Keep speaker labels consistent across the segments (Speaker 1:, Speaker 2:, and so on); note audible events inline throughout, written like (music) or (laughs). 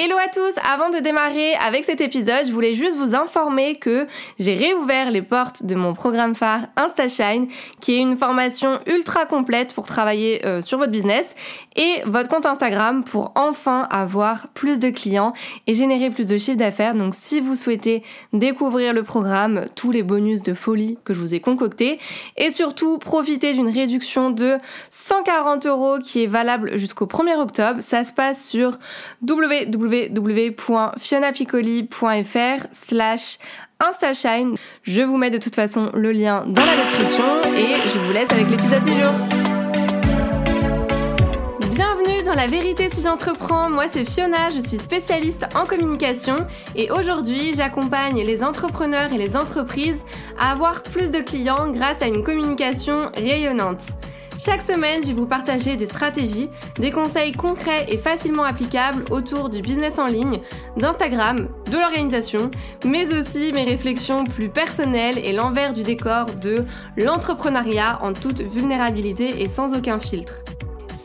Speaker 1: Hello à tous Avant de démarrer avec cet épisode, je voulais juste vous informer que j'ai réouvert les portes de mon programme phare InstaShine, qui est une formation ultra complète pour travailler euh, sur votre business et votre compte Instagram pour enfin avoir plus de clients et générer plus de chiffre d'affaires. Donc si vous souhaitez découvrir le programme, tous les bonus de folie que je vous ai concoctés et surtout profiter d'une réduction de 140 euros qui est valable jusqu'au 1er octobre, ça se passe sur www www.fionapicoli.fr slash instashine. Je vous mets de toute façon le lien dans la description et je vous laisse avec l'épisode du jour. Bienvenue dans La vérité si j'entreprends, moi c'est Fiona, je suis spécialiste en communication et aujourd'hui j'accompagne les entrepreneurs et les entreprises à avoir plus de clients grâce à une communication rayonnante. Chaque semaine, je vais vous partager des stratégies, des conseils concrets et facilement applicables autour du business en ligne, d'Instagram, de l'organisation, mais aussi mes réflexions plus personnelles et l'envers du décor de l'entrepreneuriat en toute vulnérabilité et sans aucun filtre.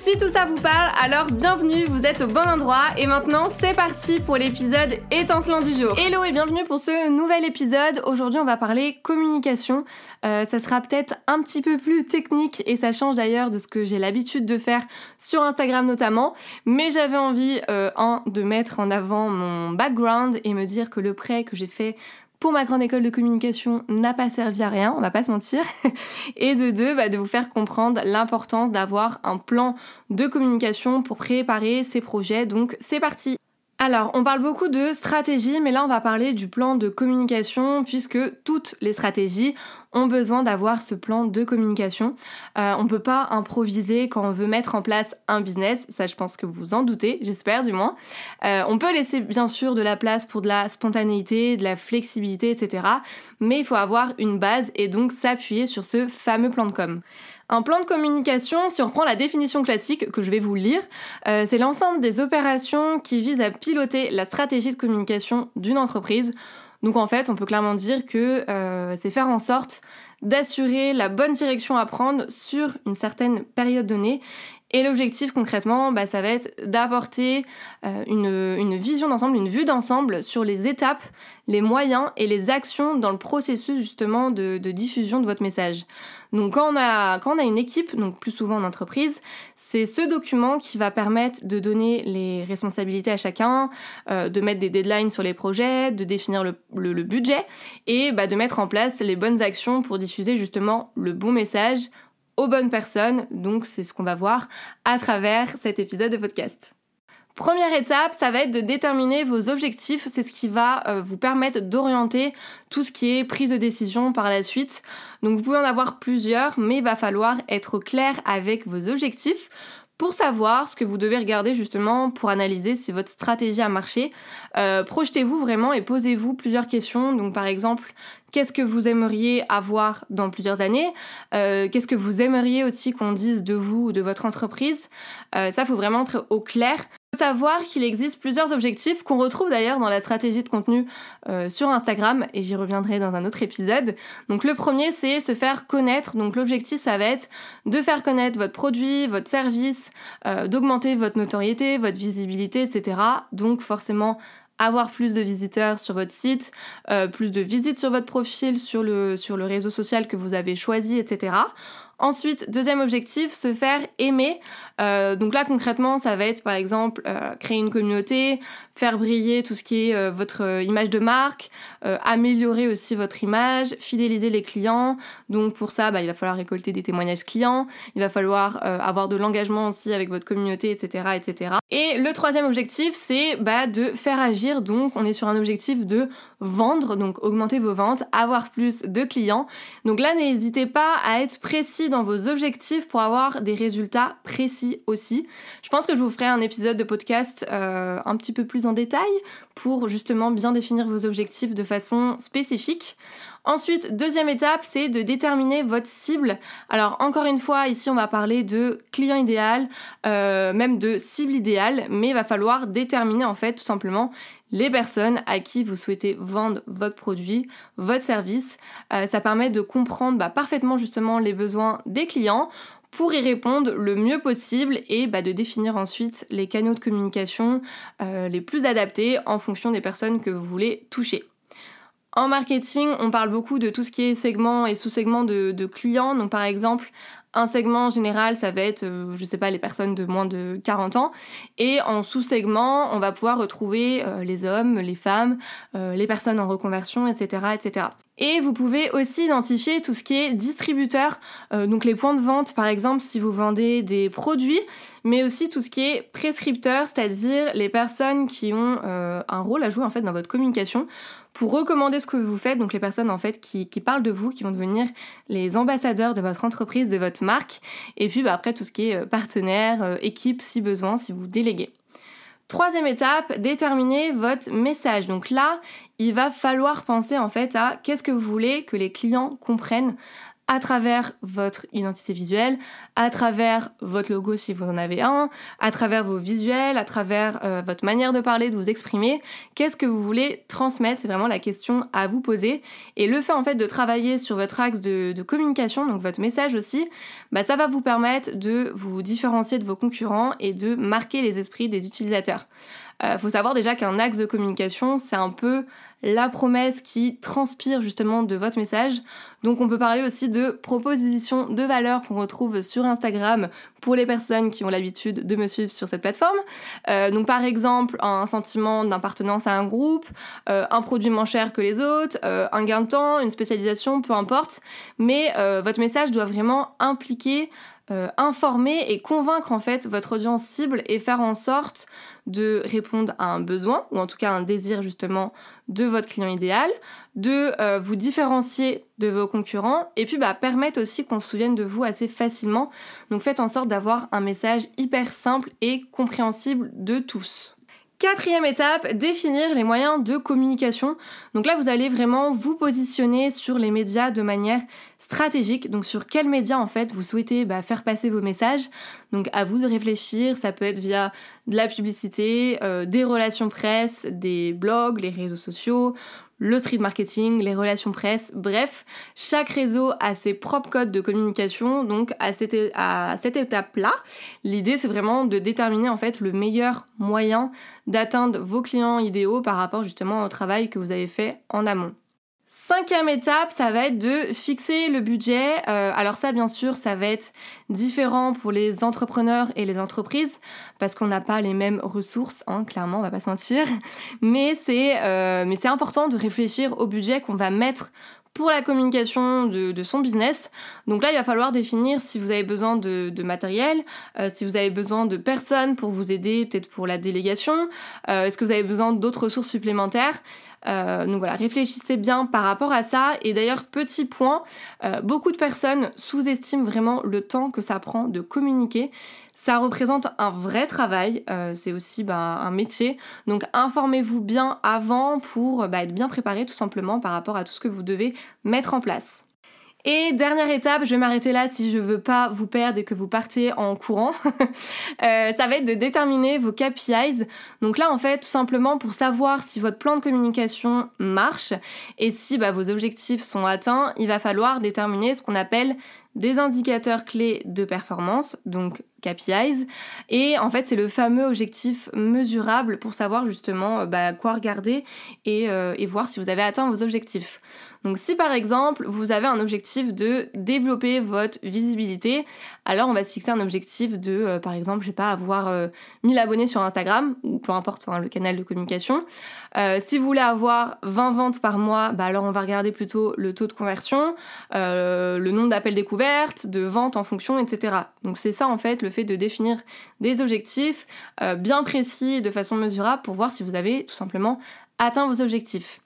Speaker 1: Si tout ça vous parle, alors bienvenue, vous êtes au bon endroit et maintenant c'est parti pour l'épisode étincelant du jour. Hello et bienvenue pour ce nouvel épisode. Aujourd'hui on va parler communication. Euh, ça sera peut-être un petit peu plus technique et ça change d'ailleurs de ce que j'ai l'habitude de faire sur Instagram notamment. Mais j'avais envie, euh, de mettre en avant mon background et me dire que le prêt que j'ai fait pour ma grande école de communication n'a pas servi à rien, on va pas se mentir. (laughs) Et de deux, bah, de vous faire comprendre l'importance d'avoir un plan de communication pour préparer ces projets. Donc c'est parti alors, on parle beaucoup de stratégie, mais là on va parler du plan de communication, puisque toutes les stratégies ont besoin d'avoir ce plan de communication. Euh, on ne peut pas improviser quand on veut mettre en place un business, ça je pense que vous en doutez, j'espère du moins. Euh, on peut laisser bien sûr de la place pour de la spontanéité, de la flexibilité, etc. Mais il faut avoir une base et donc s'appuyer sur ce fameux plan de com. Un plan de communication, si on reprend la définition classique que je vais vous lire, euh, c'est l'ensemble des opérations qui visent à piloter la stratégie de communication d'une entreprise. Donc en fait, on peut clairement dire que euh, c'est faire en sorte d'assurer la bonne direction à prendre sur une certaine période donnée et l'objectif concrètement, bah, ça va être d'apporter euh, une, vision d'ensemble, une vue d'ensemble sur les étapes, les moyens et les actions dans le processus justement de, diffusion de votre message. Donc quand on, a, quand on a une équipe, donc plus souvent en entreprise, c'est ce document qui va permettre de donner les responsabilités à chacun, euh, de mettre des deadlines sur les projets, de définir le, budget et bah, de mettre en place les bonnes actions pour diffuser justement le bon message aux bonnes personnes. Donc c'est ce qu'on va voir à travers cet épisode de podcast. Première étape, ça va être de déterminer vos objectifs. C'est ce qui va euh, vous permettre d'orienter tout ce qui est prise de décision par la suite. Donc vous pouvez en avoir plusieurs, mais il va falloir être clair avec vos objectifs pour savoir ce que vous devez regarder justement pour analyser si votre stratégie a marché. Euh, projetez-vous vraiment et posez-vous plusieurs questions. Donc par exemple, qu'est-ce que vous aimeriez avoir dans plusieurs années euh, Qu'est-ce que vous aimeriez aussi qu'on dise de vous ou de votre entreprise euh, Ça, faut vraiment être au clair savoir qu'il existe plusieurs objectifs qu'on retrouve d'ailleurs dans la stratégie de contenu euh, sur Instagram et j'y reviendrai dans un autre épisode. Donc le premier c'est se faire connaître. Donc l'objectif ça va être de faire connaître votre produit, votre service, euh, d'augmenter votre notoriété, votre visibilité, etc. Donc forcément avoir plus de visiteurs sur votre site, euh, plus de visites sur votre profil, sur le, sur le réseau social que vous avez choisi, etc. Ensuite, deuxième objectif, se faire aimer. Euh, donc là, concrètement, ça va être par exemple euh, créer une communauté, faire briller tout ce qui est euh, votre image de marque, améliorer aussi votre image, fidéliser les clients. Donc pour ça, bah, il va falloir récolter des témoignages clients, il va falloir avoir de l'engagement aussi avec votre communauté, etc. etc. Et le troisième objectif, c'est bah, de faire agir. Donc on est sur un objectif de vendre, donc augmenter vos ventes, avoir plus de clients. Donc là, n'hésitez pas à être précis dans vos objectifs pour avoir des résultats précis aussi. Je pense que je vous ferai un épisode de podcast euh, un petit peu plus en détail pour justement bien définir vos objectifs de façon spécifique. Ensuite, deuxième étape, c'est de déterminer votre cible. Alors encore une fois, ici on va parler de client idéal, euh, même de cible idéale, mais il va falloir déterminer en fait tout simplement les personnes à qui vous souhaitez vendre votre produit, votre service. Euh, ça permet de comprendre bah, parfaitement justement les besoins des clients pour y répondre le mieux possible et bah, de définir ensuite les canaux de communication euh, les plus adaptés en fonction des personnes que vous voulez toucher. En marketing, on parle beaucoup de tout ce qui est segment et sous-segment de, de, clients. Donc par exemple, un segment général, ça va être, euh, je sais pas, les personnes de moins de 40 ans. Et en sous-segment, on va pouvoir retrouver euh, les hommes, les femmes, euh, les personnes en reconversion, etc., etc. Et vous pouvez aussi identifier tout ce qui est distributeur, donc les points de vente par exemple si vous vendez des produits, mais aussi tout ce qui est prescripteur, c'est-à-dire les personnes qui ont un rôle à jouer en fait dans votre communication pour recommander ce que vous faites, donc les personnes en fait qui, parlent de vous, qui vont devenir les ambassadeurs de votre entreprise, de votre marque, et puis bah, après tout ce qui est euh, partenaire, euh, équipe si besoin, si vous déléguez. Troisième étape, déterminer votre message. Donc là, il va falloir penser en fait à qu'est-ce que vous voulez que les clients comprennent à travers votre identité visuelle, à travers votre logo si vous en avez un, à travers vos visuels, à travers euh, votre manière de parler, de vous exprimer. Qu'est-ce que vous voulez transmettre? C'est vraiment la question à vous poser. Et le fait en fait de travailler sur votre axe de, communication, donc votre message aussi, bah, ça va vous permettre de vous différencier de vos concurrents et de marquer les esprits des utilisateurs. Il euh, faut savoir déjà qu'un axe de communication, c'est un peu la promesse qui transpire justement de votre message. Donc on peut parler aussi de proposition de valeur qu'on retrouve sur Instagram pour les personnes qui ont l'habitude de me suivre sur cette plateforme. Euh, donc par exemple un sentiment d'appartenance à un groupe, euh, un produit moins cher que les autres, un gain de temps, une spécialisation, peu importe. Mais votre message doit vraiment impliquer informer et convaincre en fait votre audience cible et faire en sorte de répondre à un besoin ou en tout cas un désir justement de votre client idéal, de euh, vous différencier de vos concurrents et puis bah, permettre aussi qu'on se souvienne de vous assez facilement. Donc faites en sorte d'avoir un message hyper simple et compréhensible de tous. Quatrième étape, définir les moyens de communication. Donc là, vous allez vraiment vous positionner sur les médias de manière stratégique. Donc sur quels médias en fait vous souhaitez bah, faire passer vos messages. Donc à vous de réfléchir. Ça peut être via de la publicité, euh, des relations presse, des blogs, les réseaux sociaux, le street marketing, les relations presse, bref, chaque réseau a ses propres codes de communication. Donc à cette, à cette étape-là, l'idée c'est vraiment de déterminer en fait le meilleur moyen d'atteindre vos clients idéaux par rapport justement au travail que vous avez fait en amont. Cinquième étape, ça va être de fixer le budget. Euh, alors ça, bien sûr, ça va être différent pour les entrepreneurs et les entreprises parce qu'on n'a pas les mêmes ressources, hein, clairement, on va pas se mentir. Mais c'est euh, mais c'est important de réfléchir au budget qu'on va mettre pour la communication de, son business. Donc là, il va falloir définir si vous avez besoin de, matériel, euh, si vous avez besoin de personnes pour vous aider, peut-être pour la délégation, est-ce que vous avez besoin d'autres ressources supplémentaires? Euh, donc voilà, réfléchissez bien par rapport à ça. Et d'ailleurs, petit point, euh, beaucoup de personnes sous-estiment vraiment le temps que ça prend de communiquer. Ça représente un vrai travail, euh, c'est aussi bah, un métier. Donc informez-vous bien avant pour bah, être bien préparé tout simplement par rapport à tout ce que vous devez mettre en place. Et dernière étape, je vais m'arrêter là si je veux pas vous perdre et que vous partez en courant. (laughs) Euh, ça va être de déterminer vos KPIs. Donc là, en fait, tout simplement pour savoir si votre plan de communication marche et si bah, vos objectifs sont atteints, il va falloir déterminer ce qu'on appelle des indicateurs clés de performance, donc KPIs. Et en fait, c'est le fameux objectif mesurable pour savoir justement bah, quoi regarder euh, et voir si vous avez atteint vos objectifs. Donc si par exemple vous avez un objectif de développer votre visibilité, alors on va se fixer un objectif de euh, par exemple, je sais pas, avoir 1000 euh, abonnés sur Instagram ou peu importe hein, le canal de communication. Euh, si vous voulez avoir 20 ventes par mois, bah alors on va regarder plutôt le taux de conversion, le nombre d'appels découvertes, de ventes en fonction, etc. Donc c'est ça en fait le fait de définir des objectifs bien précis de façon mesurable pour voir si vous avez tout simplement atteint vos objectifs.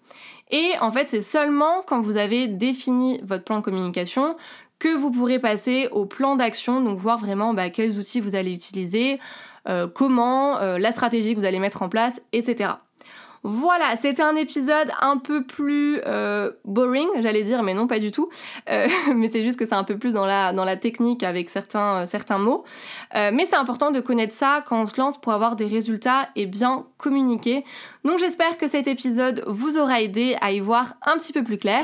Speaker 1: Et en fait, c'est seulement quand vous avez défini votre plan de communication que vous pourrez passer au plan d'action, donc voir vraiment bah, quels outils vous allez utiliser, euh, comment, euh, la stratégie que vous allez mettre en place, etc. Voilà, c'était un épisode un peu plus euh, boring, j'allais dire, mais non, pas du tout. Euh, (laughs) mais c'est juste que c'est un peu plus dans la, technique avec certains, euh, certains mots. mais c'est important de connaître ça quand on se lance pour avoir des résultats et bien communiquer. Donc j'espère que cet épisode vous aura aidé à y voir un petit peu plus clair.